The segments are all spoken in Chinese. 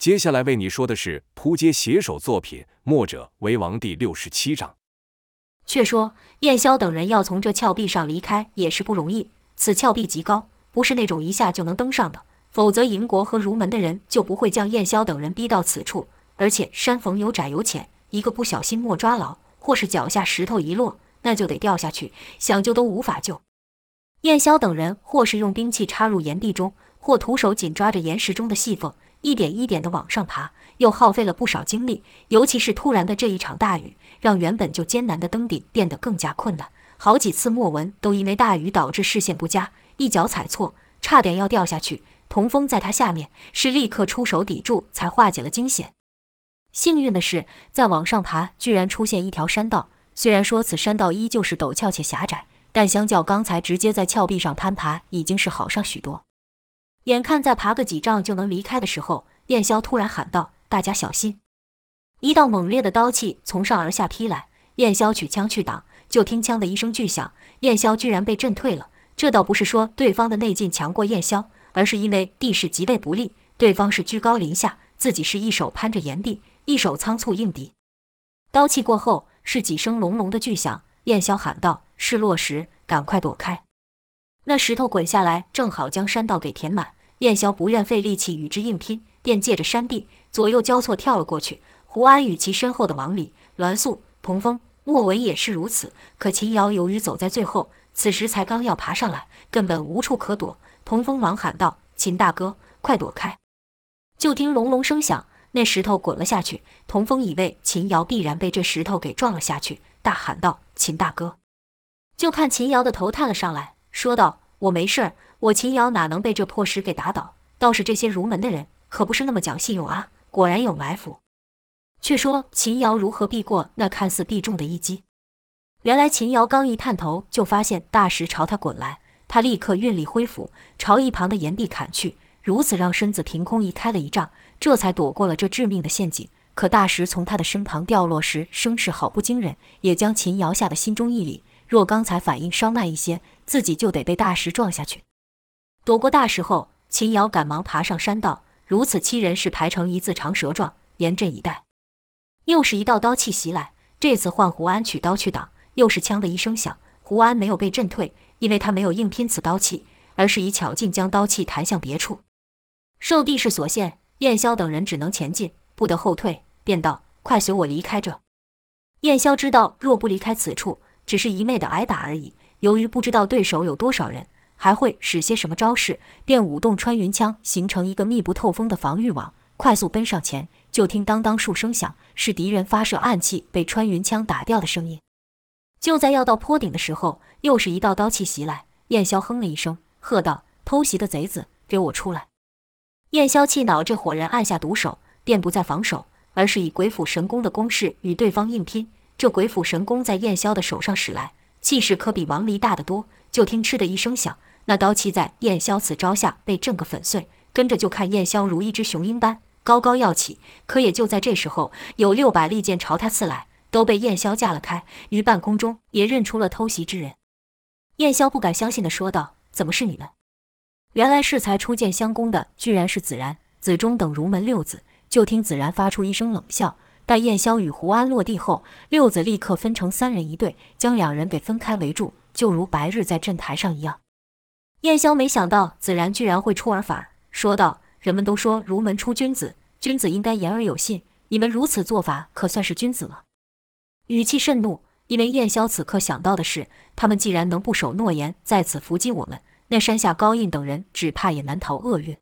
接下来为你说的是扑街写手作品《墨者为王》第六十七章。却说燕霄等人要从这峭壁上离开也是不容易，此峭壁极高，不是那种一下就能登上的，否则银国和儒门的人就不会将燕霄等人逼到此处。而且山缝有窄有浅，一个不小心莫抓牢，或是脚下石头一落，那就得掉下去，想救都无法救。燕霄等人或是用兵器插入岩壁中，或徒手紧抓着岩石中的细缝，一点一点地往上爬，又耗费了不少精力。尤其是突然的这一场大雨，让原本就艰难的登顶变得更加困难。好几次莫文都因为大雨导致视线不佳，一脚踩错，差点要掉下去。童风在他下面，是立刻出手抵住，才化解了惊险。幸运的是，再往上爬，居然出现一条山道。虽然说此山道依旧是陡峭且狭窄，但相较刚才直接在峭壁上攀爬，已经是好上许多。眼看再爬个几丈就能离开的时候，燕霄突然喊道：“大家小心！”一道猛烈的刀气从上而下劈来，燕霄取枪去挡，就听“枪”的一声巨响，燕霄居然被震退了。这倒不是说对方的内劲强过燕霄，而是因为地势极为不利，对方是居高临下，自己是一手攀着岩壁。一手仓促应敌，刀气过后是几声隆隆的巨响。燕霄喊道：“是落石，赶快躲开！”那石头滚下来，正好将山道给填满。燕霄不愿费力气与之硬拼，便借着山壁左右交错跳了过去。胡安与其身后的王礼、栾素、童风、莫文也是如此。可秦瑶由于走在最后，此时才刚要爬上来，根本无处可躲。童风忙喊道：“秦大哥，快躲开！”就听隆隆声响。那石头滚了下去，童风以为秦瑶必然被这石头给撞了下去，大喊道：“秦大哥！”就看秦瑶的头探了上来，说道：“我没事儿，我秦瑶哪能被这破石给打倒？倒是这些儒门的人，可不是那么讲信用啊！果然有埋伏。”却说秦瑶如何避过那看似必中的一击？原来秦瑶刚一探头，就发现大石朝他滚来，他立刻运力挥斧，朝一旁的岩壁砍去，如此让身子凭空移开了一丈。这才躲过了这致命的陷阱。可大石从他的身旁掉落时，声势好不惊人，也将秦瑶吓得心中一凛。若刚才反应稍慢一些，自己就得被大石撞下去。躲过大石后，秦瑶赶忙爬上山道。如此七人是排成一字长蛇状，严阵以待。又是一道刀气袭来，这次换胡安取刀去挡，又是枪的一声响。胡安没有被震退，因为他没有硬拼此刀气，而是以巧劲将刀气弹向别处。受地势所限。燕霄等人只能前进，不得后退，便道：“快随我离开这。”燕霄知道，若不离开此处，只是一昧的挨打而已。由于不知道对手有多少人，还会使些什么招式，便舞动穿云枪，形成一个密不透风的防御网，快速奔上前。就听当当数声响，是敌人发射暗器被穿云枪打掉的声音。就在要到坡顶的时候，又是一道刀气袭来。燕霄哼了一声，喝道：“偷袭的贼子，给我出来！”燕霄气恼这伙人按下毒手，便不再防守，而是以鬼斧神工的攻势与对方硬拼。这鬼斧神工在燕霄的手上使来，气势可比王离大得多。就听“嗤”的一声响，那刀气在燕霄此招下被震个粉碎。跟着就看燕霄如一只雄鹰般高高跃起，可也就在这时候，有六把利剑朝他刺来，都被燕霄架了开。于半空中也认出了偷袭之人。燕霄不敢相信地说道：“怎么是你们？”原来适才初见相公的，居然是子然、子忠等儒门六子。就听子然发出一声冷笑，待燕霄与胡安落地后，六子立刻分成三人一队，将两人给分开围住，就如白日在阵台上一样。燕霄没想到子然居然会出尔反尔，说道：“人们都说儒门出君子，君子应该言而有信，你们如此做法，可算是君子了。”语气甚怒，因为燕霄此刻想到的是，他们既然能不守诺言，在此伏击我们。那山下高印等人只怕也难逃厄运。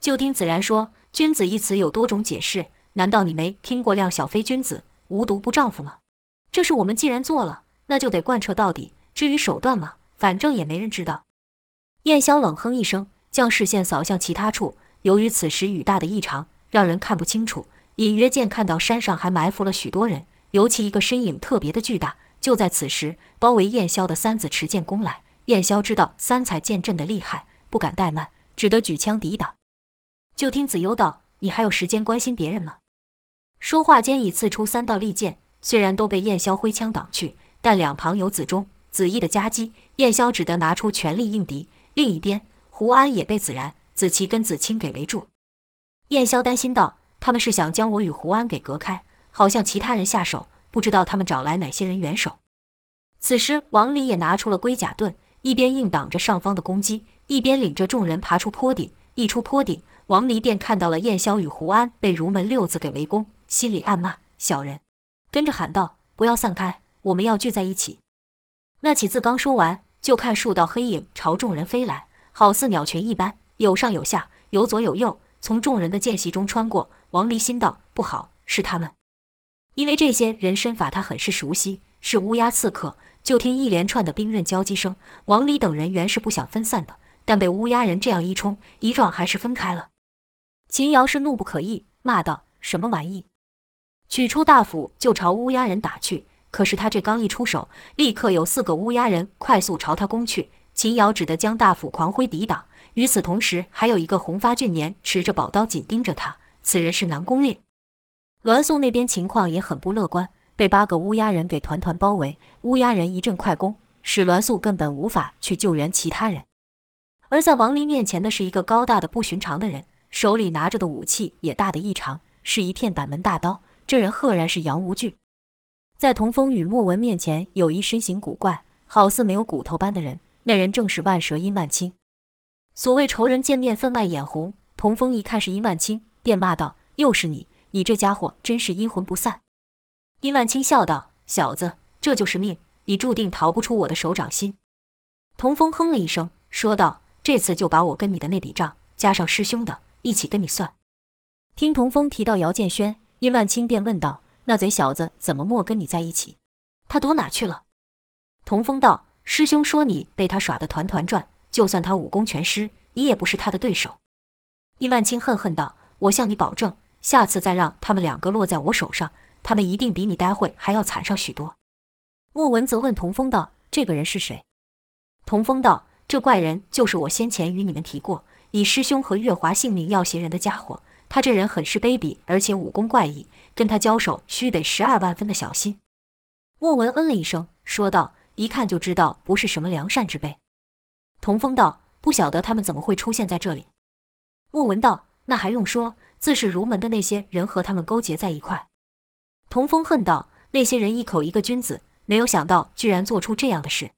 就听子然说：“君子一词有多种解释，难道你没听过‘量小非君子，无毒不丈夫’吗？这事我们既然做了，那就得贯彻到底。至于手段嘛，反正也没人知道。”燕霄冷哼一声，将视线扫向其他处。由于此时雨大的异常，让人看不清楚，隐约见看到山上还埋伏了许多人，尤其一个身影特别的巨大。就在此时，包围燕霄的三子持剑攻来。燕霄知道三才剑阵的厉害，不敢怠慢，只得举枪抵挡。就听子悠道：“你还有时间关心别人吗？”说话间已刺出三道利剑，虽然都被燕霄挥枪挡去，但两旁有子忠、子义的夹击，燕霄只得拿出全力应敌。另一边，胡安也被子然、子琪跟子清给围住。燕霄担心道：“他们是想将我与胡安给隔开，好向其他人下手，不知道他们找来哪些人援手。”此时，王离也拿出了龟甲盾，一边硬挡着上方的攻击，一边领着众人爬出坡顶。一出坡顶，王离便看到了燕霄与胡安被儒门六字给围攻，心里暗骂：“小人！”跟着喊道：“不要散开，我们要聚在一起。”那起字刚说完，就看数道黑影朝众人飞来，好似鸟群一般，有上有下，有左有右，从众人的间隙中穿过。王离心道：“不好，是他们！”因为这些人身法他很是熟悉，是乌鸦刺客。就听一连串的兵刃交击声，王离等人原是不想分散的，但被乌鸦人这样一冲一撞，还是分开了。秦瑶是怒不可遏，骂道：“什么玩意！”取出大斧就朝乌鸦人打去。可是他这刚一出手，立刻有四个乌鸦人快速朝他攻去。秦瑶只得将大斧狂挥抵挡。与此同时，还有一个红发俊年持着宝刀紧盯着他，此人是南宫烈。栾素那边情况也很不乐观。被八个乌鸦人给团团包围，乌鸦人一阵快攻，使栾素根本无法去救援其他人。而在王林面前的是一个高大的不寻常的人，手里拿着的武器也大的异常，是一片板门大刀。这人赫然是杨无惧。在童风与莫文面前，有一身形古怪、好似没有骨头般的人，那人正是万蛇殷万青。所谓仇人见面分外眼红，童风一看是殷万青，便骂道：“又是你！你这家伙真是阴魂不散。”殷万青笑道：“小子，这就是命，你注定逃不出我的手掌心。”童风哼了一声，说道：“这次就把我跟你的那笔账，加上师兄的，一起跟你算。”听童风提到姚建轩，殷万青便问道：“那贼小子怎么没跟你在一起？他躲哪去了？”童风道：“师兄说你被他耍得团团转，就算他武功全失，你也不是他的对手。”殷万青恨恨道：“我向你保证，下次再让他们两个落在我手上。”他们一定比你待会还要惨上许多。莫文则问童风道：“这个人是谁？”童风道：“这怪人就是我先前与你们提过，以师兄和月华性命要挟人的家伙。他这人很是卑鄙，而且武功怪异，跟他交手须得十二万分的小心。”莫文嗯了一声，说道：“一看就知道不是什么良善之辈。”童风道：“不晓得他们怎么会出现在这里。”莫文道：“那还用说，自是儒门的那些人和他们勾结在一块。”童风恨道：“那些人一口一个君子，没有想到居然做出这样的事。”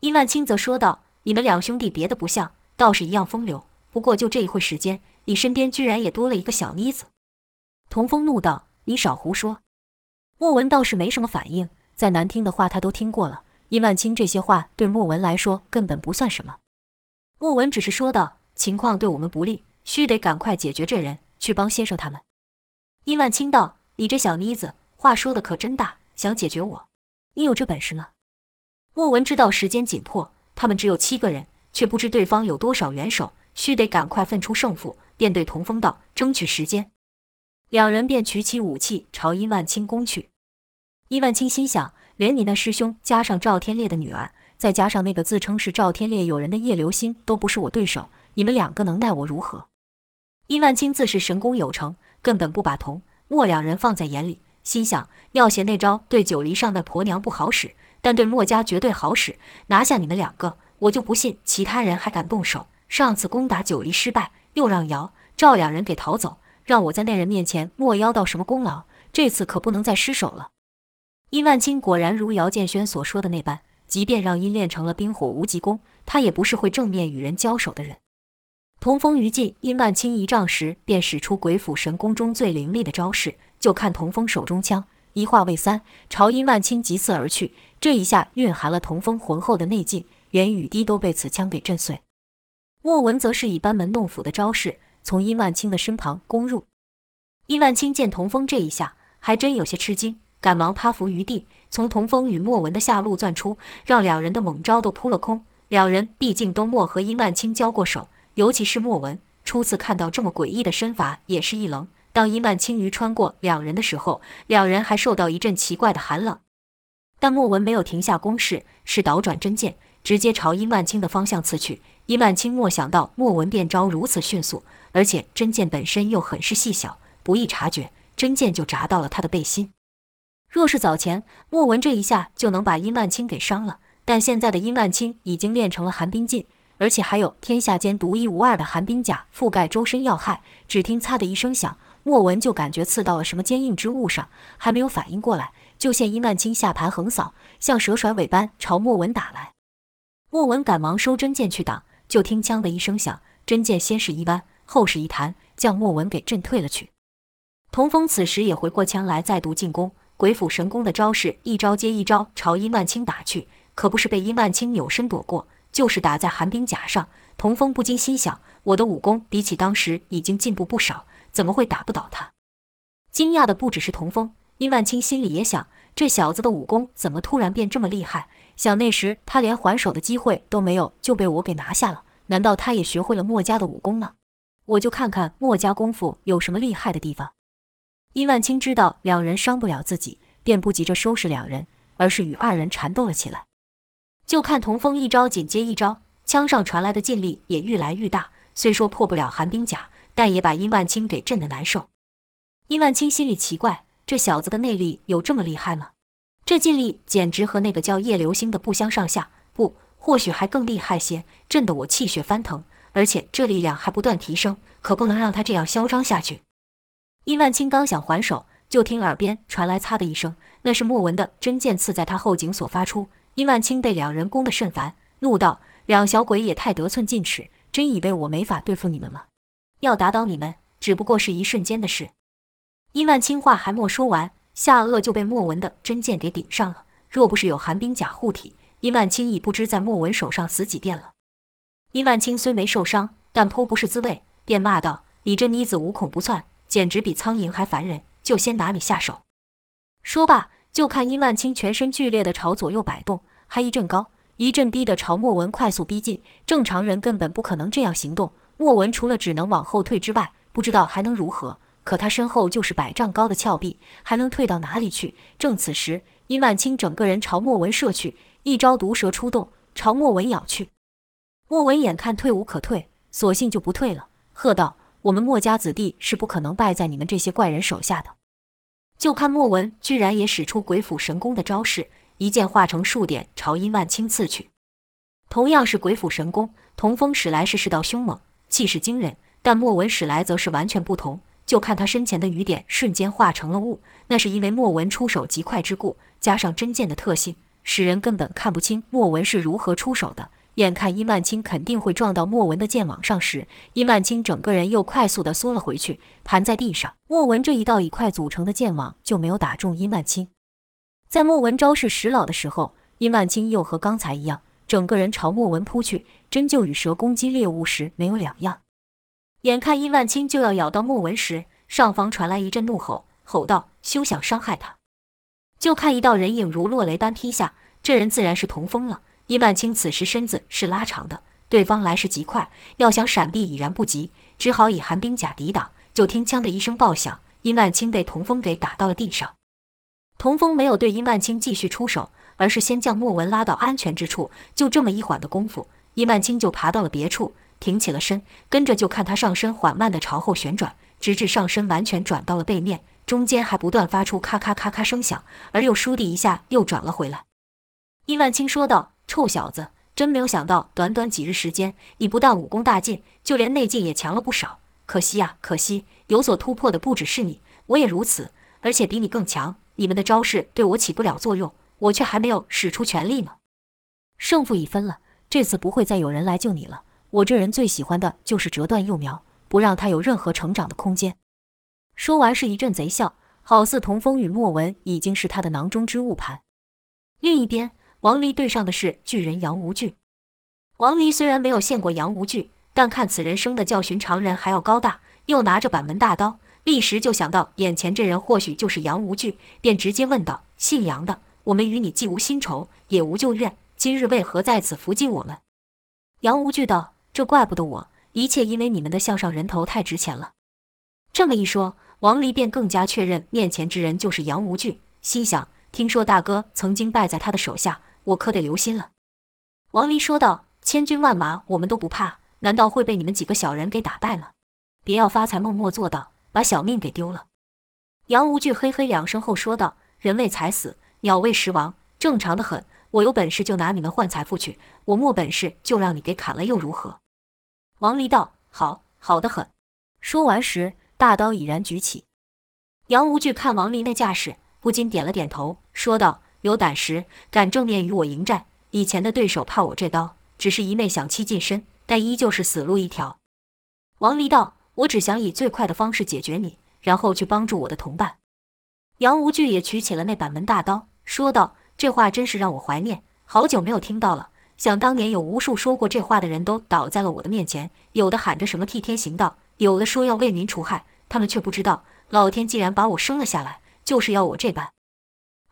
殷万清则说道：“你们两兄弟别的不像，倒是一样风流。不过就这一会时间，你身边居然也多了一个小妮子。”童风怒道：“你少胡说！”莫文倒是没什么反应，再难听的话他都听过了。殷万青这些话对莫文来说根本不算什么。莫文只是说道：“情况对我们不利，须得赶快解决这人，去帮先生他们。”殷万青道。你这小妮子，话说的可真大，想解决我，你有这本事吗？莫文知道时间紧迫，他们只有七个人，却不知对方有多少援手，须得赶快分出胜负，便对童风道：“争取时间。”两人便举起武器朝殷万青攻去。殷万青心想：连你那师兄，加上赵天烈的女儿，再加上那个自称是赵天烈友人的叶流心，都不是我对手，你们两个能奈我如何？殷万青自是神功有成，根本不把童。莫两人放在眼里，心想妙贤那招对九黎上的婆娘不好使，但对莫家绝对好使。拿下你们两个，我就不信其他人还敢动手。上次攻打九黎失败，又让姚赵两人给逃走，让我在那人面前莫邀到什么功劳。这次可不能再失手了。殷万青果然如姚建轩所说的那般，即便让殷练成了冰火无极功，他也不是会正面与人交手的人。同风余劲，殷万青一仗时，便使出鬼斧神工中最凌厉的招式。就看同风手中枪一化为三，朝殷万青急刺而去。这一下蕴含了同风浑厚的内劲，连雨滴都被此枪给震碎。莫文则是以班门弄斧的招式，从殷万青的身旁攻入。殷万青见童风这一下，还真有些吃惊，赶忙趴伏于地，从童风与莫文的下路钻出，让两人的猛招都扑了空。两人毕竟都没和殷万青交过手。尤其是莫文初次看到这么诡异的身法，也是一愣。当殷万青于穿过两人的时候，两人还受到一阵奇怪的寒冷。但莫文没有停下攻势，是倒转真剑，直接朝殷万青的方向刺去。伊曼青莫想到莫文变招如此迅速，而且真剑本身又很是细小，不易察觉，真剑就扎到了他的背心。若是早前，莫文这一下就能把伊曼青给伤了，但现在的伊曼青已经练成了寒冰劲。而且还有天下间独一无二的寒冰甲覆盖周身要害。只听“擦”的一声响，莫文就感觉刺到了什么坚硬之物上，还没有反应过来，就见伊曼青下盘横扫，像蛇甩尾般朝莫文打来。莫文赶忙收真剑去挡，就听“锵”的一声响，真剑先是一弯，后是一弹，将莫文给震退了去。童风此时也回过枪来，再度进攻。鬼斧神工的招式，一招接一招朝殷万清打去，可不是被殷万清扭身躲过，就是打在寒冰甲上。童风不禁心想：我的武功比起当时已经进步不少，怎么会打不倒他？惊讶的不只是童风，殷万青心里也想：这小子的武功怎么突然变这么厉害？想那时他连还手的机会都没有，就被我给拿下了。难道他也学会了墨家的武功吗？我就看看墨家功夫有什么厉害的地方。殷万清知道两人伤不了自己，便不急着收拾两人，而是与二人缠斗了起来。就看童风一招紧接一招，枪上传来的劲力也愈来愈大。虽说破不了寒冰甲，但也把殷万清给震得难受。殷万清心里奇怪，这小子的内力有这么厉害吗？这劲力简直和那个叫叶流星的不相上下，不，或许还更厉害些，震得我气血翻腾。而且这力量还不断提升，可不能让他这样嚣张下去。伊万青刚想还手，就听耳边传来“擦”的一声，那是莫文的真剑刺在他后颈所发出。伊万青被两人攻得甚烦，怒道：“两小鬼也太得寸进尺，真以为我没法对付你们吗？要打倒你们，只不过是一瞬间的事。”伊万青话还没说完，下颚就被莫文的真剑给顶上了。若不是有寒冰甲护体，殷万青已不知在莫文手上死几遍了。殷万青虽没受伤，但颇不是滋味，便骂道：“你这妮子无孔不窜。”简直比苍蝇还烦人，就先拿你下手。说罢，就看殷万青全身剧烈地朝左右摆动，还一阵高一阵低地朝莫文快速逼近。正常人根本不可能这样行动。莫文除了只能往后退之外，不知道还能如何。可他身后就是百丈高的峭壁，还能退到哪里去？正此时，殷万清整个人朝莫文射去，一招毒蛇出洞，朝莫文咬去。莫文眼看退无可退，索性就不退了，喝道。我们墨家子弟是不可能败在你们这些怪人手下的。就看莫文居然也使出鬼斧神工的招式，一剑化成数点朝殷万清刺去。同样是鬼斧神工，童风使来是势道凶猛，气势惊人，但莫文使来则是完全不同。就看他身前的雨点瞬间化成了雾，那是因为莫文出手极快之故，加上真剑的特性，使人根本看不清莫文是如何出手的。眼看殷万青肯定会撞到莫文的剑网上时，殷万青整个人又快速地缩了回去，盘在地上。莫文这一道以快组成的剑网就没有打中殷万青。在莫文招式使老的时候，殷万青又和刚才一样，整个人朝莫文扑去，真就与蛇攻击猎物时没有两样。眼看殷万青就要咬到莫文时，上方传来一阵怒吼，吼道：“休想伤害他！”就看一道人影如落雷般劈下，这人自然是童风了。殷万青此时身子是拉长的，对方来势极快，要想闪避已然不及，只好以寒冰甲抵挡。就听“枪”的一声爆响，殷万青被童风给打到了地上。童风没有对殷万青继续出手，而是先将莫文拉到安全之处。就这么一缓的功夫，殷万青就爬到了别处，挺起了身，跟着就看他上身缓慢地朝后旋转，直至上身完全转到了背面，中间还不断发出咔咔咔咔声响，而又倏地一下又转了回来。殷万青说道。臭小子，真没有想到，短短几日时间，你不但武功大进，就连内劲也强了不少。可惜呀，可惜，有所突破的不只是你，我也如此，而且比你更强。你们的招式对我起不了作用，我却还没有使出全力呢。胜负已分了，这次不会再有人来救你了。我这人最喜欢的就是折断幼苗，不让他有任何成长的空间。说完是一阵贼笑，好似童风与莫文已经是他的囊中之物盘。另一边。王离对上的是巨人杨无惧。王离虽然没有见过杨无惧，但看此人生的较寻常人还要高大，又拿着板门大刀，立时就想到眼前这人或许就是杨无惧，便直接问道：“姓杨的，我们与你既无新仇，也无旧怨，今日为何在此伏击我们？”杨无惧道：“这怪不得我，一切因为你们的项上人头太值钱了。”这么一说，王离便更加确认面前之人就是杨无惧，心想：听说大哥曾经败在他的手下。我可得留心了。”王离说道，“千军万马我们都不怕，难道会被你们几个小人给打败了？别要发财，默默做到，把小命给丢了。”杨无惧嘿嘿两声后说道：“人为财死，鸟为食亡，正常的很。我有本事就拿你们换财富去，我没本事就让你给砍了又如何？”王离道：“好，好得很。”说完时，大刀已然举起。杨无惧看王离那架势，不禁点了点头，说道：“有胆识，敢正面与我迎战。以前的对手怕我这刀，只是一昧想欺近身，但依旧是死路一条。”王离道：“我只想以最快的方式解决你，然后去帮助我的同伴。”杨无惧也取起了那板门大刀，说道：“这话真是让我怀念，好久没有听到了。想当年有无数说过这话的人都倒在了我的面前，有的喊着什么替天行道，有的说要为民除害，他们却不知道，老天既然把我生了下来，就是要我这般。”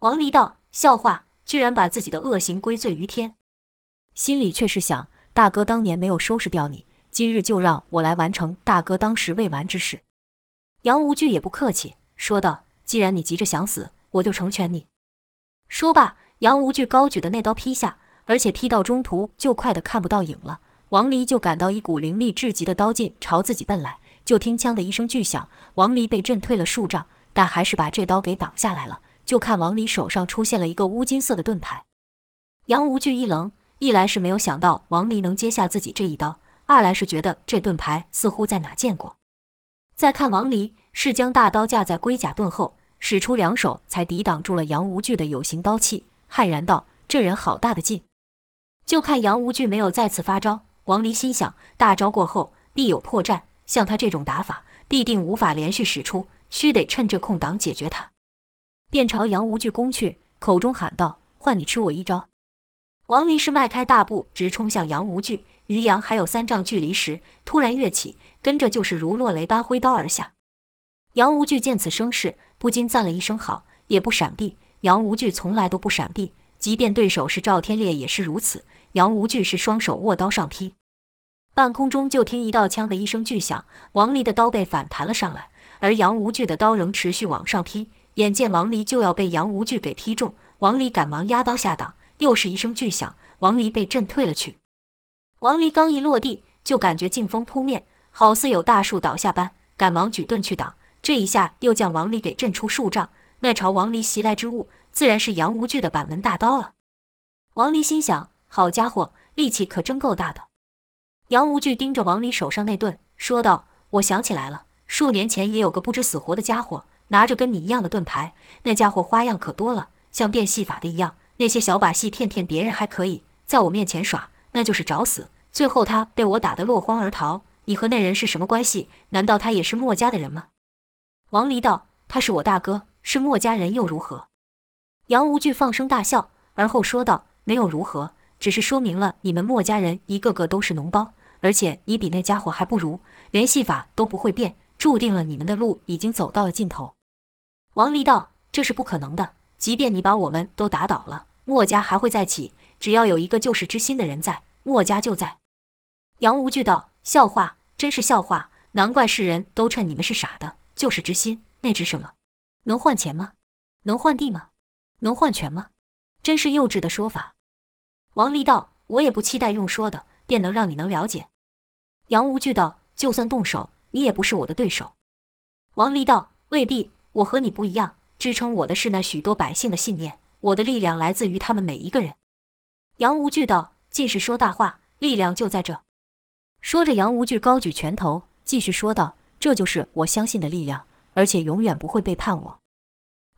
王离道：“笑话，居然把自己的恶行归罪于天，心里却是想：大哥当年没有收拾掉你，今日就让我来完成大哥当时未完之事。”杨无惧也不客气，说道。既然你急着想死，我就成全你。说罢，杨无惧高举的那刀劈下，而且踢到中途就快得看不到影了。王离就感到一股凌厉至极的刀劲朝自己奔来，就听“枪”的一声巨响，王离被震退了数丈，但还是把这刀给挡下来了。就看王离手上出现了一个乌金色的盾牌。杨无惧一愣，一来是没有想到王离能接下自己这一刀，二来是觉得这盾牌似乎在哪见过。再看王离。是将大刀架在龟甲盾后，使出两手才抵挡住了杨无惧的有形刀气，骇然道：“这人好大的劲！”就看杨无惧没有再次发招，王离心想：大招过后必有破绽，像他这种打法，必定无法连续使出，须得趁这空档解决他。便朝杨无惧攻去，口中喊道：“换你吃我一招！”王离是迈开大步直冲向杨无惧，余杨还有三丈距离时，突然跃起，跟着就是如落雷般挥刀而下。杨无惧见此声势，不禁赞了一声好，也不闪避。杨无惧从来都不闪避，即便对手是赵天烈也是如此。杨无惧是双手握刀上劈，半空中就听一道“枪”的一声巨响，王离的刀被反弹了上来，而杨无惧的刀仍持续往上劈。眼见王离就要被杨无惧给劈中，王离赶忙压刀下挡，又是一声巨响，王离被震退了去。王离刚一落地，就感觉劲风扑面，好似有大树倒下般，赶忙举盾去挡。这一下又将王离给震出数丈，那朝王离袭来之物，自然是杨无惧的板门大刀了。王离心想：好家伙，力气可真够大的。杨无惧盯着王离手上那盾，说道：“我想起来了，数年前也有个不知死活的家伙，拿着跟你一样的盾牌。那家伙花样可多了，像变戏法的一样，那些小把戏骗骗别人还可以，在我面前耍，那就是找死。最后他被我打得落荒而逃。你和那人是什么关系？难道他也是墨家的人吗？”王离道：“他是我大哥，是墨家人又如何？”杨无惧放声大笑，而后说道：“没有如何，只是说明了你们墨家人一个个都是脓包，而且你比那家伙还不如，连戏法都不会变，注定了你们的路已经走到了尽头。”王离道：“这是不可能的，即便你把我们都打倒了，墨家还会再起，只要有一个救世之心的人在，墨家就在。”杨无惧道：“笑话，真是笑话，难怪世人都称你们是傻的。”救世之心，那值什么？能换钱吗？能换地吗？能换权吗？真是幼稚的说法。王离道：“我也不期待用说的便能让你能了解。”杨无惧道：“就算动手，你也不是我的对手。”王离道：“未必，我和你不一样，支撑我的是那许多百姓的信念，我的力量来自于他们每一个人。”杨无惧道：“尽是说大话，力量就在这。”说着，杨无惧高举拳头，继续说道。这就是我相信的力量，而且永远不会背叛我。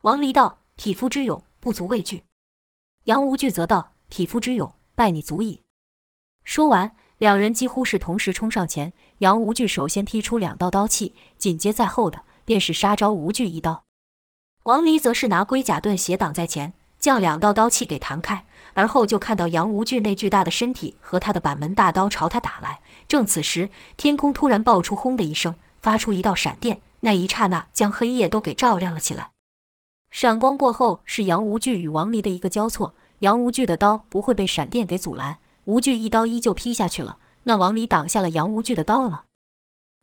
王离道：“匹夫之勇，不足畏惧。”杨无惧则道：“匹夫之勇，拜你足矣。”说完，两人几乎是同时冲上前。杨无惧首先劈出两道刀气，紧接在后的便是杀招无惧一刀。王离则是拿龟甲盾斜挡在前，将两道刀气给弹开，而后就看到杨无惧那巨大的身体和他的板门大刀朝他打来。正此时，天空突然爆出“轰”的一声。发出一道闪电，那一刹那将黑夜都给照亮了起来。闪光过后，是杨无惧与王离的一个交错。杨无惧的刀不会被闪电给阻拦，无惧一刀依旧劈下去了。那王离挡下了杨无惧的刀了。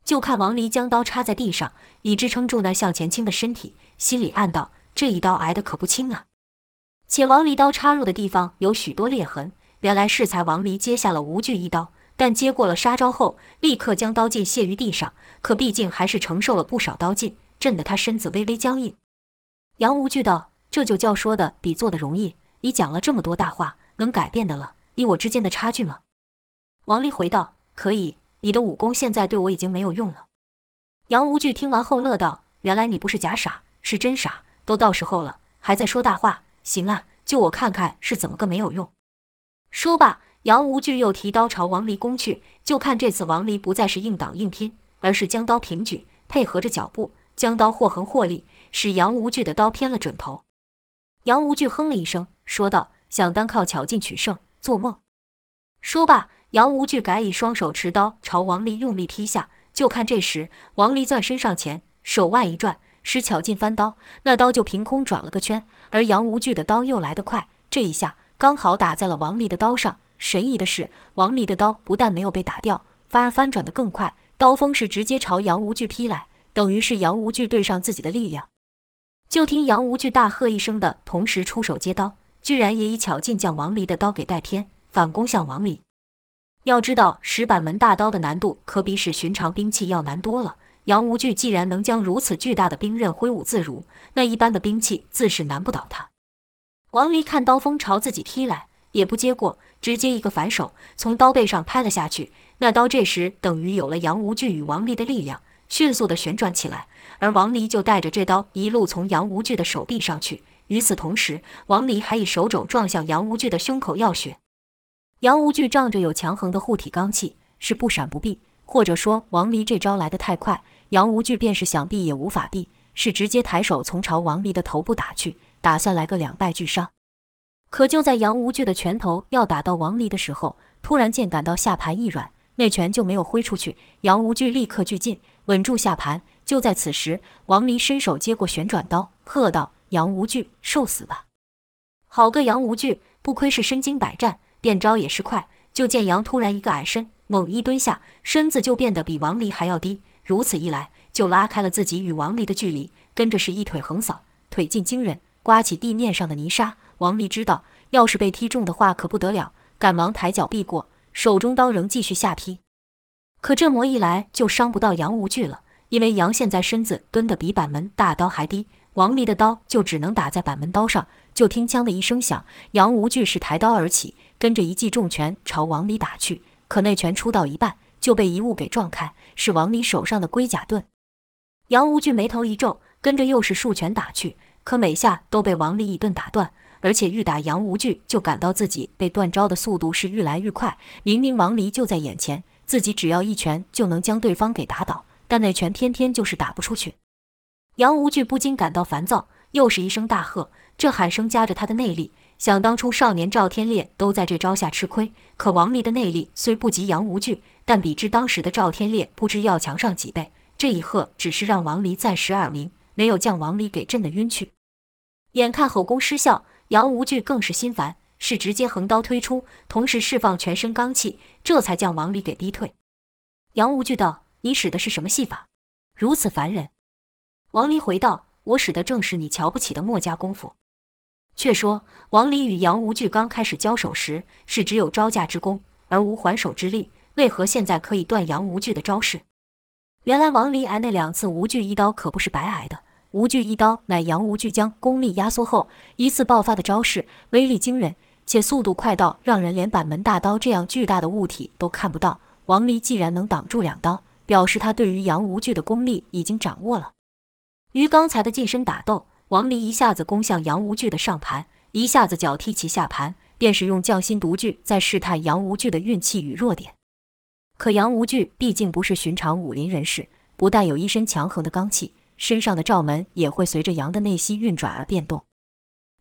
就看王离将刀插在地上，以支撑住那向前倾的身体，心里暗道：这一刀挨得可不轻啊！且王离刀插入的地方有许多裂痕，原来适才王离接下了无惧一刀。但接过了杀招后，立刻将刀劲卸于地上。可毕竟还是承受了不少刀劲，震得他身子微微僵硬。杨无惧道：“这就叫说的比做的容易。你讲了这么多大话，能改变的了，你我之间的差距吗？王离回道：“可以，你的武功现在对我已经没有用了。”杨无惧听完后乐道：“原来你不是假傻，是真傻，都到时候了，还在说大话。行啊，就我看看是怎么个没有用。”说罢，杨无惧又提刀朝王离攻去。就看这次王离不再是硬挡硬拼，而是将刀平举，配合着脚步，将刀或横或立，使杨无惧的刀偏了准头。杨无惧哼了一声，说道：“想单靠巧劲取胜，做梦。”说罢，杨无惧改以双手持刀朝王离用力劈下。就看这时，王离转身上前，手腕一转，使巧劲翻刀，那刀就凭空转了个圈。而杨无惧的刀又来得快，这一下刚好打在了王离的刀上。神异的是，王离的刀不但没有被打掉，反而翻转得更快，刀锋是直接朝杨无惧劈来，等于是杨无惧对上自己的力量。就听杨无惧大喝一声的同时出手接刀，居然也以巧劲将王离的刀给带偏，反攻向王离。要知道，石板门大刀的难度可比使寻常兵器要难多了。杨无惧既然能将如此巨大的兵刃挥舞自如，那一般的兵器自是难不倒他。王离看刀锋朝自己劈来，也不接过，直接一个反手从刀背上拍了下去。那刀这时等于有了杨无惧与王离的力量，迅速地旋转起来，而王离就带着这刀一路从杨无惧的手臂上去。与此同时，王离还以手肘撞向杨无惧的胸口要血。杨无惧仗着有强横的护体罡气，是不闪不避，或者说王离这招来得太快，杨无惧便是想避也无法避，是直接抬手从朝王离的头部打去，打算来个两败俱伤。可就在杨无惧的拳头要打到王离的时候，突然间感到下盘一软，那拳就没有挥出去。杨无惧立刻聚劲，稳住下盘。就在此时，王离伸手接过旋转刀，喝道：“杨无惧，受死吧！”好个杨无惧，不亏是身经百战。变招也是快，就见杨突然一个矮身，猛一蹲下，身子就变得比王离还要低。如此一来，就拉开了自己与王离的距离。跟着是一腿横扫，腿劲惊人，刮起地面上的泥沙。王离知道，要是被踢中的话，可不得了，赶忙抬脚避过，手中刀仍继续下劈。可这么一来，就伤不到杨无惧了，因为杨现在身子蹲得比板门大刀还低，王离的刀就只能打在板门刀上。就听“枪”的一声响，杨无惧是抬刀而起。跟着一记重拳朝王离打去，可那拳出到一半就被一物给撞开，是王离手上的龟甲盾。杨无惧眉头一皱，跟着又是数拳打去，可每下都被王离一顿打断，而且愈打杨无惧就感到自己被断招的速度是愈来愈快。明明王离就在眼前，自己只要一拳就能将对方给打倒，但那拳偏偏就是打不出去。杨无惧不禁感到烦躁，又是一声大喝，这喊声夹着他的内力。想当初，少年赵天烈都在这招下吃亏。可王离的内力虽不及杨无惧，但比之当时的赵天烈不知要强上几倍。这一喝只是让王离暂时耳鸣，没有将王离给震得晕去。眼看吼功失效，杨无惧更是心烦，是直接横刀推出，同时释放全身罡气，这才将王离给逼退。杨无惧道：“你使的是什么戏法？如此烦人。”王离回道：“我使的正是你瞧不起的墨家功夫。”却说王离与杨无惧刚开始交手时是只有招架之功而无还手之力，为何现在可以断杨无惧的招式？原来王离挨那两次无惧一刀可不是白挨的。无惧一刀乃杨无惧将功力压缩后一次爆发的招式，威力惊人，且速度快到让人连板门大刀这样巨大的物体都看不到。王离既然能挡住两刀，表示他对于杨无惧的功力已经掌握了。于刚才的近身打斗。王离一下子攻向杨无惧的上盘，一下子脚踢其下盘，便是用匠心独具在试探杨无惧的运气与弱点。可杨无惧毕竟不是寻常武林人士，不但有一身强横的罡气，身上的罩门也会随着杨的内息运转而变动。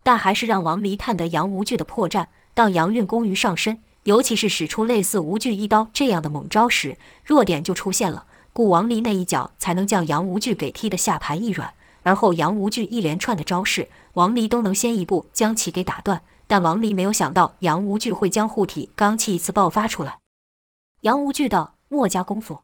但还是让王离探得杨无惧的破绽。当杨运功于上身，尤其是使出类似无惧一刀这样的猛招时，弱点就出现了，故王离那一脚才能将杨无惧给踢得下盘一软。而后，杨无惧一连串的招式，王离都能先一步将其给打断。但王离没有想到，杨无惧会将护体罡气一次爆发出来。杨无惧道：“墨家功夫，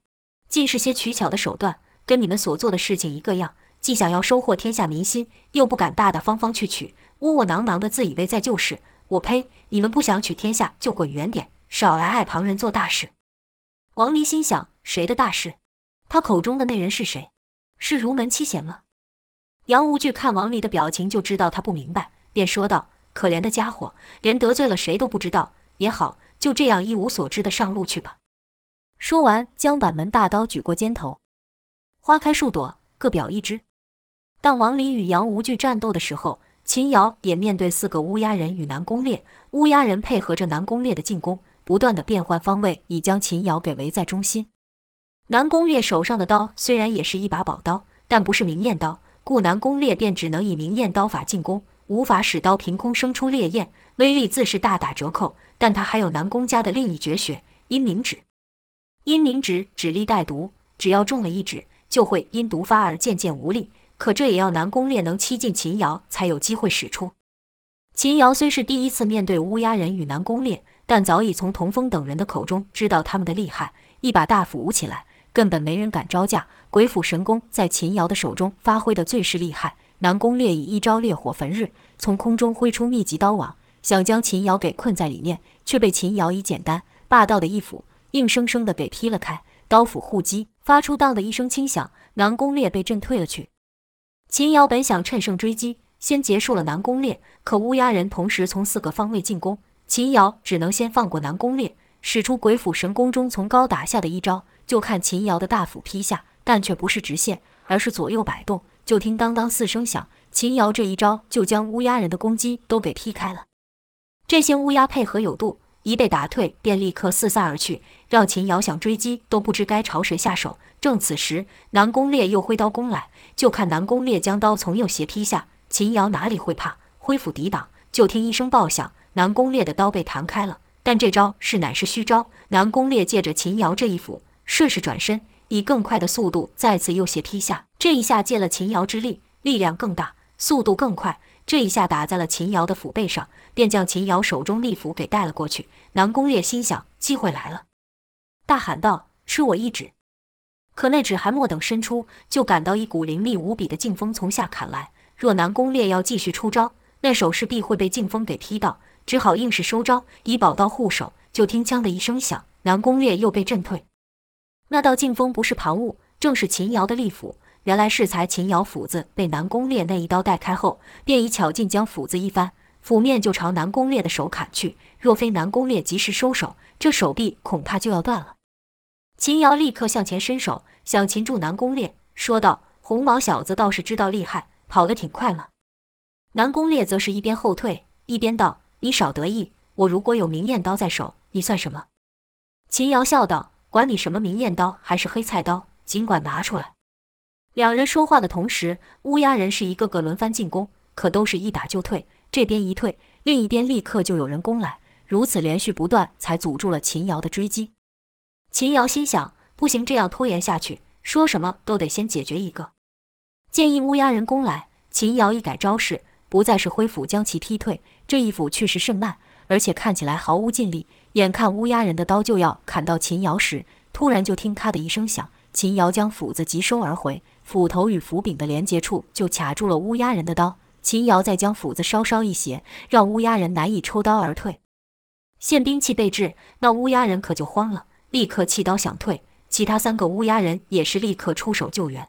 尽是些取巧的手段，跟你们所做的事情一个样。既想要收获天下民心，又不敢大大方方去取，窝窝囊囊的，自以为在救世。我呸！你们不想取天下，就滚远点，少来碍旁人做大事。”王离心想：谁的大事？他口中的那人是谁？是如门七贤吗？杨无惧看王离的表情，就知道他不明白，便说道：“可怜的家伙，连得罪了谁都不知道。也好，就这样一无所知的上路去吧。说完，将板门大刀举过肩头，花开数朵，各表一枝。当王离与杨无惧战斗的时候，秦瑶也面对四个乌鸦人与南宫烈。乌鸦人配合着南宫烈的进攻，不断地变换方位，已将秦瑶给围在中心。南宫烈手上的刀虽然也是一把宝刀，但不是明焰刀，故南宫烈便只能以明焰刀法进攻，无法使刀凭空生出烈焰，威力自是大打折扣。但他还有南宫家的另一绝学阴灵指。阴灵指指力带毒，只要中了一指，就会因毒发而渐渐无力。可这也要南宫烈能欺近秦瑶，才有机会使出。秦瑶虽是第一次面对乌鸦人与南宫烈，但早已从童风等人的口中知道他们的厉害。一把大斧舞起来，根本没人敢招架。鬼斧神工在秦瑶的手中发挥的最是厉害。南宫烈以一招烈火焚日，从空中挥出密集刀网，想将秦瑶给困在里面，却被秦瑶以简单霸道的一斧。硬生生的给劈了开，刀斧互击，发出当的一声轻响，南宫烈被震退了去。秦瑶本想趁胜追击，先结束了南宫烈，可乌鸦人同时从四个方位进攻，秦瑶只能先放过南宫烈，使出鬼斧神工中从高打下的一招，就看秦瑶的大斧劈下，但却不是直线，而是左右摆动。就听当当四声响，秦瑶这一招就将乌鸦人的攻击都给劈开了。这些乌鸦配合有度。一被打退，便立刻四散而去，让秦瑶想追击都不知该朝谁下手。正此时，南宫烈又挥刀攻来，就看南宫烈将刀从右斜劈下，秦瑶哪里会怕，挥斧抵挡。就听一声爆响，南宫烈的刀被弹开了。但这招是乃是虚招，南宫烈借着秦瑶这一斧，顺势转身，以更快的速度再次右斜劈下。这一下借了秦瑶之力，力量更大，速度更快。这一下打在了秦瑶的斧背上，便将秦瑶手中利斧给带了过去。南宫烈心想：机会来了，大喊道：“吃我一指！”可那指还没等伸出，就感到一股凌厉无比的劲风从下砍来。若南宫烈要继续出招，那手势必会被劲风给劈到，只好硬是收招，以宝刀护手。就听“锵”的一声响，南宫烈又被震退。那道劲风不是旁物，正是秦瑶的利斧。原来适才秦瑶斧子被南宫烈那一刀带开后，便以巧劲将斧子一翻，斧面就朝南宫烈的手砍去。若非南宫烈及时收手，这手臂恐怕就要断了。秦瑶立刻向前伸手，想擒住南宫烈，说道：“红毛小子倒是知道厉害，跑得挺快嘛。”南宫烈则是一边后退，一边道：“你少得意，我如果有明艳刀在手，你算什么？”秦瑶笑道：“管你什么明艳刀还是黑菜刀，尽管拿出来。”两人说话的同时，乌鸦人是一个个轮番进攻，可都是一打就退。这边一退，另一边立刻就有人攻来，如此连续不断，才阻住了秦瑶的追击。秦瑶心想：不行，这样拖延下去，说什么都得先解决一个。见一乌鸦人攻来，秦瑶一改招式，不再是挥斧将其踢退，这一斧确实甚慢，而且看起来毫无劲力。眼看乌鸦人的刀就要砍到秦瑶时，突然就听咔的一声响，秦瑶将斧子急收而回。斧头与斧柄的连接处就卡住了乌鸦人的刀，秦瑶再将斧子稍稍一斜，让乌鸦人难以抽刀而退。现兵器被制，那乌鸦人可就慌了，立刻弃刀想退。其他三个乌鸦人也是立刻出手救援。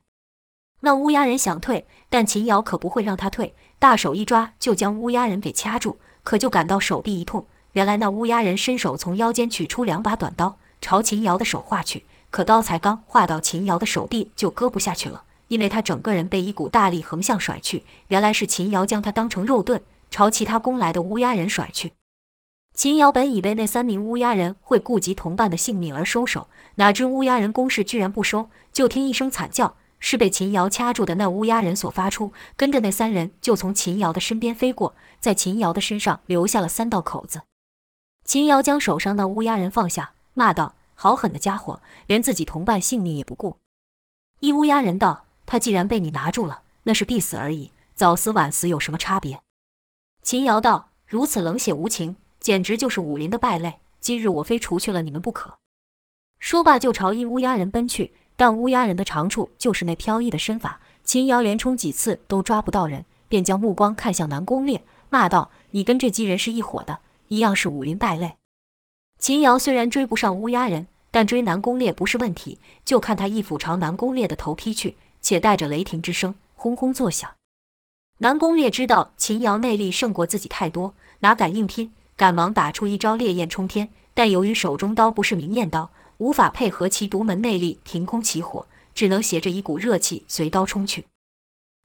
那乌鸦人想退，但秦瑶可不会让他退，大手一抓就将乌鸦人给掐住。可就感到手臂一痛，原来那乌鸦人伸手从腰间取出两把短刀，朝秦瑶的手划去。可刀才刚划到秦瑶的手臂，就割不下去了。因为他整个人被一股大力横向甩去，原来是秦瑶将他当成肉盾，朝其他攻来的乌鸦人甩去。秦瑶本以为那三名乌鸦人会顾及同伴的性命而收手，哪知乌鸦人攻势居然不收，就听一声惨叫，是被秦瑶掐住的那乌鸦人所发出，跟着那三人就从秦瑶的身边飞过，在秦瑶的身上留下了三道口子。秦瑶将手上的乌鸦人放下，骂道：“好狠的家伙，连自己同伴性命也不顾。”一乌鸦人道。他既然被你拿住了，那是必死而已，早死晚死有什么差别？秦瑶道：“如此冷血无情，简直就是武林的败类。今日我非除去了你们不可。”说罢就朝一乌鸦人奔去。但乌鸦人的长处就是那飘逸的身法，秦瑶连冲几次都抓不到人，便将目光看向南宫烈，骂道：“你跟这几人是一伙的，一样是武林败类。”秦瑶虽然追不上乌鸦人，但追南宫烈不是问题。就看他一斧朝南宫烈的头劈去。且带着雷霆之声轰轰作响，南宫烈知道秦瑶内力胜过自己太多，哪敢硬拼，赶忙打出一招烈焰冲天。但由于手中刀不是明艳刀，无法配合其独门内力凭空起火，只能携着一股热气随刀冲去。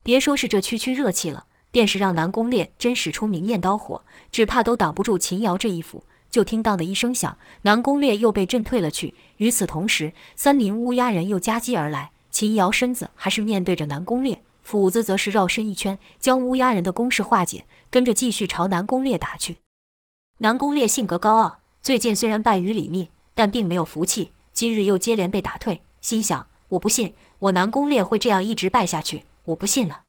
别说是这区区热气了，便是让南宫烈真使出明艳刀火，只怕都挡不住秦瑶这一斧。就听当的一声响，南宫烈又被震退了去。与此同时，三名乌鸦人又夹击而来，秦瑶身子还是面对着南宫烈，斧子则是绕身一圈，将乌鸦人的攻势化解，跟着继续朝南宫烈打去。南宫烈性格高傲。最近虽然败于李密，但并没有服气。今日又接连被打退，心想：我不信我南宫烈会这样一直败下去，我不信了。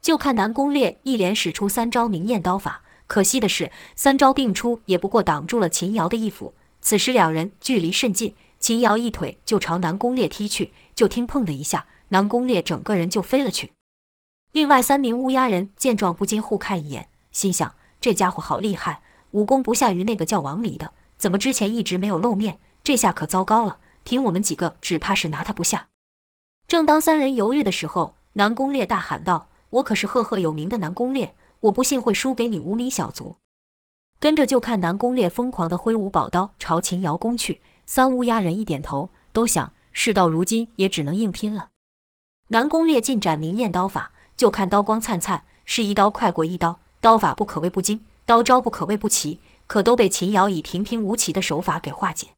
就看南宫烈一连使出三招明艳刀法，可惜的是，三招并出也不过挡住了秦瑶的一斧。此时两人距离甚近，秦瑶一腿就朝南宫烈踢去，就听砰的一下，南宫烈整个人就飞了去。另外三名乌鸦人见状，不禁互看一眼，心想：这家伙好厉害。武功不下于那个叫王离的，怎么之前一直没有露面？这下可糟糕了，凭我们几个，只怕是拿他不下。正当三人犹豫的时候，南宫烈大喊道：“我可是赫赫有名的南宫烈，我不信会输给你无名小卒。”跟着就看南宫烈疯狂地挥舞宝刀朝秦瑶攻去。三乌鸦人一点头，都想事到如今也只能硬拼了。南宫烈尽展明艳刀法，就看刀光灿灿，是一刀快过一刀，刀法不可谓不精。刀招不可谓不齐，可都被秦瑶以平平无奇的手法给化解。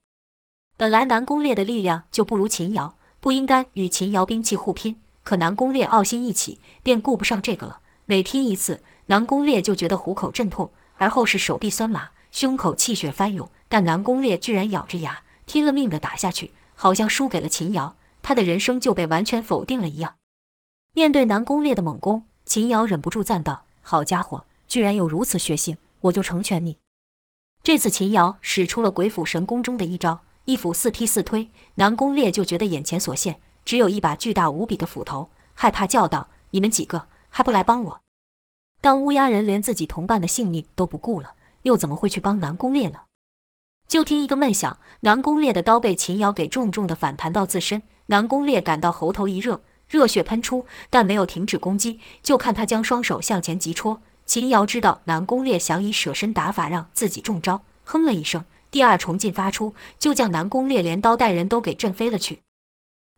本来南宫烈的力量就不如秦瑶，不应该与秦瑶兵器互拼。可南宫烈傲心一起，便顾不上这个了。每拼一次，南宫烈就觉得虎口阵痛，而后是手臂酸麻，胸口气血翻涌。但南宫烈居然咬着牙，拼了命的打下去，好像输给了秦瑶，他的人生就被完全否定了一样。面对南宫烈的猛攻，秦瑶忍不住赞道：“好家伙，居然有如此血性！”我就成全你。这次秦瑶使出了鬼斧神工中的一招，一斧四劈四推。南宫烈就觉得眼前所现只有一把巨大无比的斧头，害怕叫道：“你们几个还不来帮我？”当乌鸦人连自己同伴的性命都不顾了，又怎么会去帮南宫烈呢？就听一个闷响，南宫烈的刀被秦瑶给重重的反弹到自身。南宫烈感到喉头一热，热血喷出，但没有停止攻击，就看他将双手向前急戳。秦瑶知道南宫烈想以舍身打法让自己中招，哼了一声，第二重劲发出，就将南宫烈连刀带人都给震飞了去。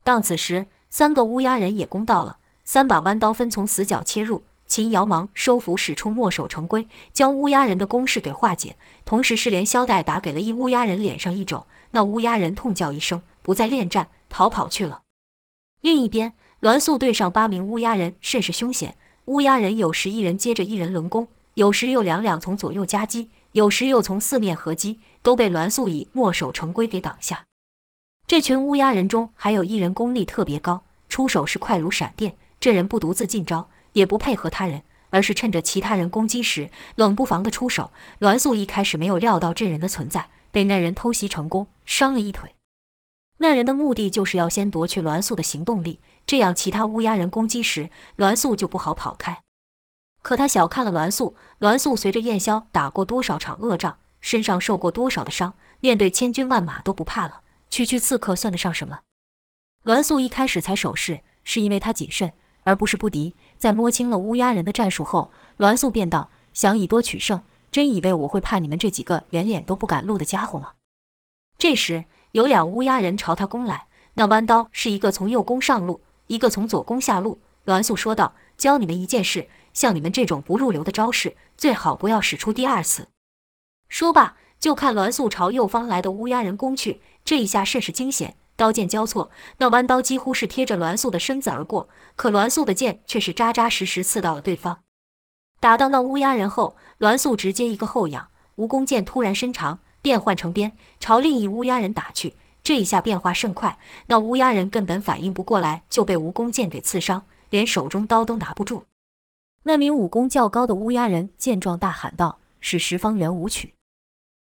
当此时，三个乌鸦人也攻到了，三把弯刀分从死角切入，秦瑶忙收服使出墨守成规，将乌鸦人的攻势给化解，同时是连削带打给了一乌鸦人脸上一肘，那乌鸦人痛叫一声，不再恋战，逃跑去了。另一边，栾素对上八名乌鸦人，甚是凶险。乌鸦人有时一人接着一人轮攻，有时又两两从左右夹击，有时又从四面合击，都被栾素以墨守成规给挡下。这群乌鸦人中还有一人功力特别高，出手是快如闪电。这人不独自进招，也不配合他人，而是趁着其他人攻击时冷不防的出手。栾素一开始没有料到这人的存在，被那人偷袭成功，伤了一腿。那人的目的就是要先夺去栾素的行动力。这样，其他乌鸦人攻击时，栾素就不好跑开。可他小看了栾素，栾素随着燕霄打过多少场恶仗，身上受过多少的伤，面对千军万马都不怕了。区区刺客算得上什么？栾素一开始才守势，是因为他谨慎，而不是不敌。在摸清了乌鸦人的战术后，栾素便道：“想以多取胜，真以为我会怕你们这几个连脸都不敢露的家伙吗？”这时，有两乌鸦人朝他攻来，那弯刀是一个从右攻上路。一个从左攻下路，栾素说道：“教你们一件事，像你们这种不入流的招式，最好不要使出第二次。”说罢，就看栾素朝右方来的乌鸦人攻去。这一下甚是惊险，刀剑交错，那弯刀几乎是贴着栾素的身子而过，可栾素的剑却是扎扎实实刺到了对方。打到那乌鸦人后，栾素直接一个后仰，蜈蚣剑突然伸长，变换成鞭，朝另一乌鸦人打去。这一下变化甚快，那乌鸦人根本反应不过来，就被蜈蚣剑给刺伤，连手中刀都拿不住。那名武功较高的乌鸦人见状，大喊道：“是十方圆舞曲！”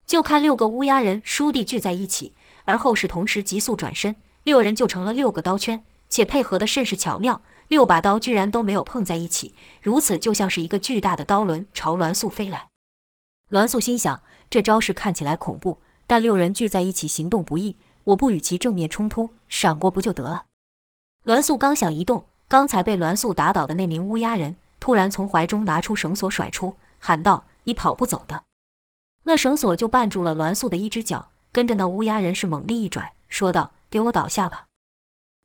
就看六个乌鸦人倏地聚在一起，而后是同时急速转身，六人就成了六个刀圈，且配合得甚是巧妙，六把刀居然都没有碰在一起，如此就像是一个巨大的刀轮朝栾素飞来。栾素心想，这招式看起来恐怖，但六人聚在一起行动不易。我不与其正面冲突，闪过不就得了？栾素刚想移动，刚才被栾素打倒的那名乌鸦人突然从怀中拿出绳索甩出，喊道：“你跑不走的！”那绳索就绊住了栾素的一只脚，跟着那乌鸦人是猛力一拽，说道：“给我倒下吧！”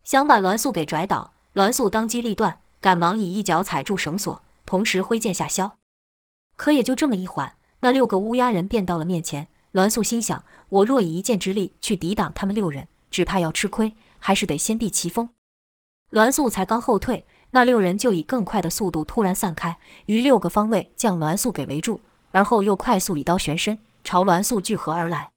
想把栾素给拽倒，栾素当机立断，赶忙以一脚踩住绳索，同时挥剑下削。可也就这么一缓，那六个乌鸦人便到了面前。栾素心想：我若以一剑之力去抵挡他们六人，只怕要吃亏，还是得先避其锋。栾素才刚后退，那六人就以更快的速度突然散开，于六个方位将栾素给围住，而后又快速一刀旋身，朝栾素聚合而来。